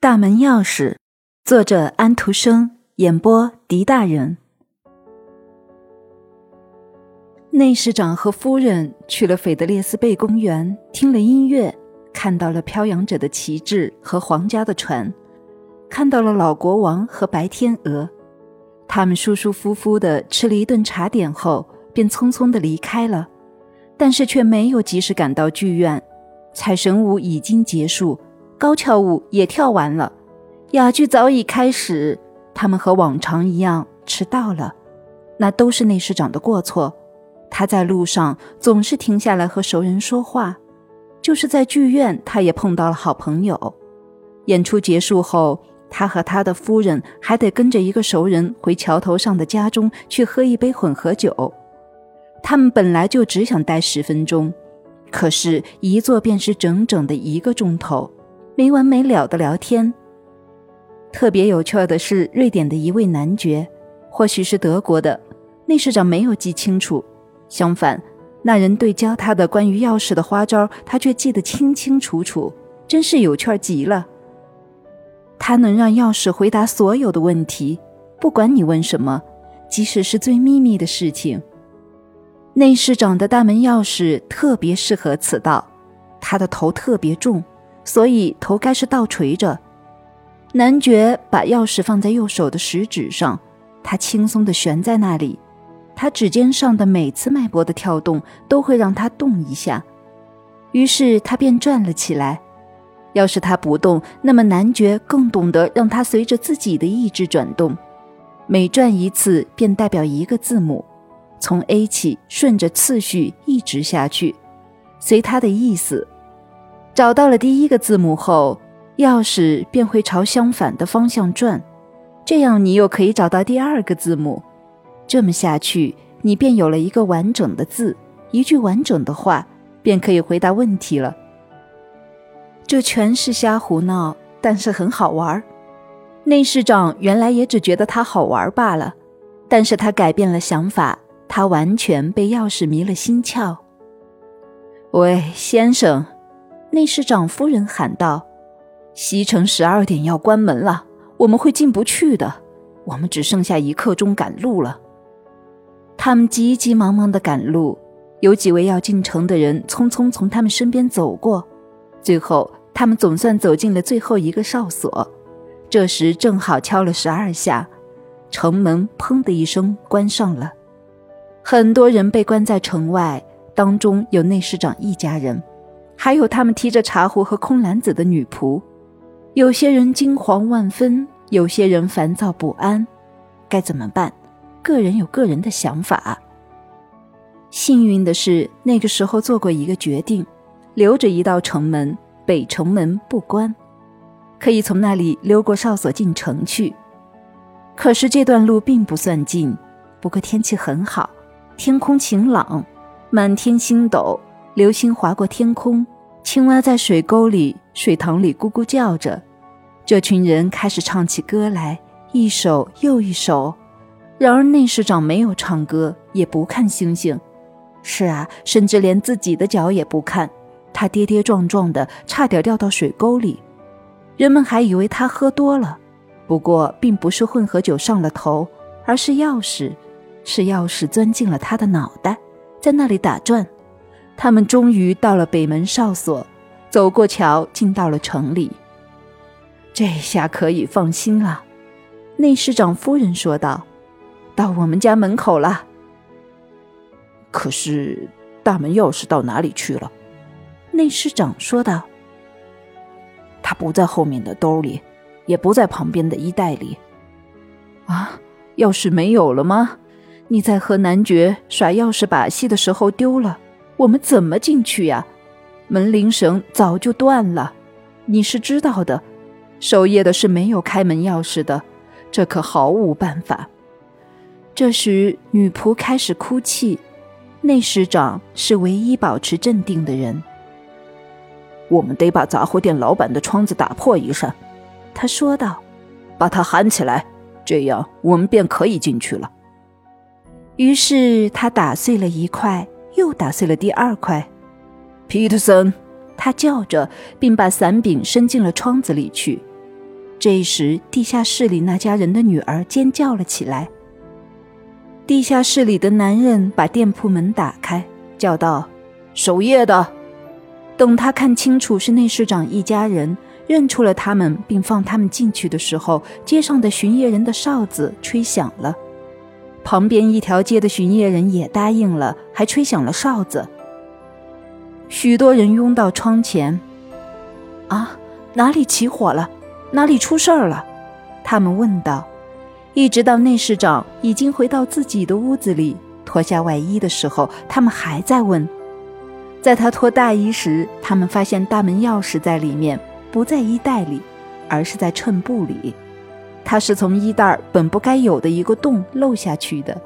大门钥匙，作者安徒生，演播狄大人。内侍长和夫人去了斐德列斯贝公园，听了音乐，看到了飘扬着的旗帜和皇家的船，看到了老国王和白天鹅。他们舒舒服服的吃了一顿茶点后，便匆匆的离开了，但是却没有及时赶到剧院。彩神舞已经结束。高跷舞也跳完了，哑剧早已开始。他们和往常一样迟到了，那都是内侍长的过错。他在路上总是停下来和熟人说话，就是在剧院，他也碰到了好朋友。演出结束后，他和他的夫人还得跟着一个熟人回桥头上的家中去喝一杯混合酒。他们本来就只想待十分钟，可是，一坐便是整整的一个钟头。没完没了的聊天。特别有趣的是，瑞典的一位男爵，或许是德国的，内侍长没有记清楚。相反，那人对教他的关于钥匙的花招，他却记得清清楚楚，真是有趣极了。他能让钥匙回答所有的问题，不管你问什么，即使是最秘密的事情。内侍长的大门钥匙特别适合此道，他的头特别重。所以头该是倒垂着。男爵把钥匙放在右手的食指上，他轻松地悬在那里。他指尖上的每次脉搏的跳动都会让他动一下，于是他便转了起来。要是他不动，那么男爵更懂得让他随着自己的意志转动。每转一次，便代表一个字母，从 A 起，顺着次序一直下去，随他的意思。找到了第一个字母后，钥匙便会朝相反的方向转，这样你又可以找到第二个字母。这么下去，你便有了一个完整的字，一句完整的话，便可以回答问题了。这全是瞎胡闹，但是很好玩。内侍长原来也只觉得它好玩罢了，但是他改变了想法，他完全被钥匙迷了心窍。喂，先生。内侍长夫人喊道：“西城十二点要关门了，我们会进不去的。我们只剩下一刻钟赶路了。”他们急急忙忙地赶路，有几位要进城的人匆匆从他们身边走过。最后，他们总算走进了最后一个哨所。这时正好敲了十二下，城门砰的一声关上了。很多人被关在城外，当中有内侍长一家人。还有他们提着茶壶和空篮子的女仆，有些人惊惶万分，有些人烦躁不安，该怎么办？个人有个人的想法。幸运的是，那个时候做过一个决定，留着一道城门，北城门不关，可以从那里溜过哨所进城去。可是这段路并不算近，不过天气很好，天空晴朗，满天星斗。流星划过天空，青蛙在水沟里、水塘里咕咕叫着。这群人开始唱起歌来，一首又一首。然而内侍长没有唱歌，也不看星星。是啊，甚至连自己的脚也不看。他跌跌撞撞的，差点掉到水沟里。人们还以为他喝多了，不过并不是混合酒上了头，而是钥匙，是钥匙钻进了他的脑袋，在那里打转。他们终于到了北门哨所，走过桥，进到了城里。这下可以放心了，内侍长夫人说道：“到我们家门口了。”可是大门钥匙到哪里去了？内侍长说道：“他不在后面的兜里，也不在旁边的衣袋里。啊，钥匙没有了吗？你在和男爵耍钥匙把戏的时候丢了。”我们怎么进去呀？门铃绳早就断了，你是知道的。守夜的是没有开门钥匙的，这可毫无办法。这时，女仆开始哭泣。内侍长是唯一保持镇定的人。我们得把杂货店老板的窗子打破一扇，他说道：“把他喊起来，这样我们便可以进去了。”于是他打碎了一块。又打碎了第二块，皮特森，他叫着，并把伞柄伸进了窗子里去。这时，地下室里那家人的女儿尖叫了起来。地下室里的男人把店铺门打开，叫道：“守夜的。”等他看清楚是内侍长一家人，认出了他们，并放他们进去的时候，街上的巡夜人的哨子吹响了。旁边一条街的巡夜人也答应了，还吹响了哨子。许多人拥到窗前。啊，哪里起火了？哪里出事儿了？他们问道。一直到内侍长已经回到自己的屋子里，脱下外衣的时候，他们还在问。在他脱大衣时，他们发现大门钥匙在里面，不在衣袋里，而是在衬布里。它是从衣袋本不该有的一个洞漏下去的。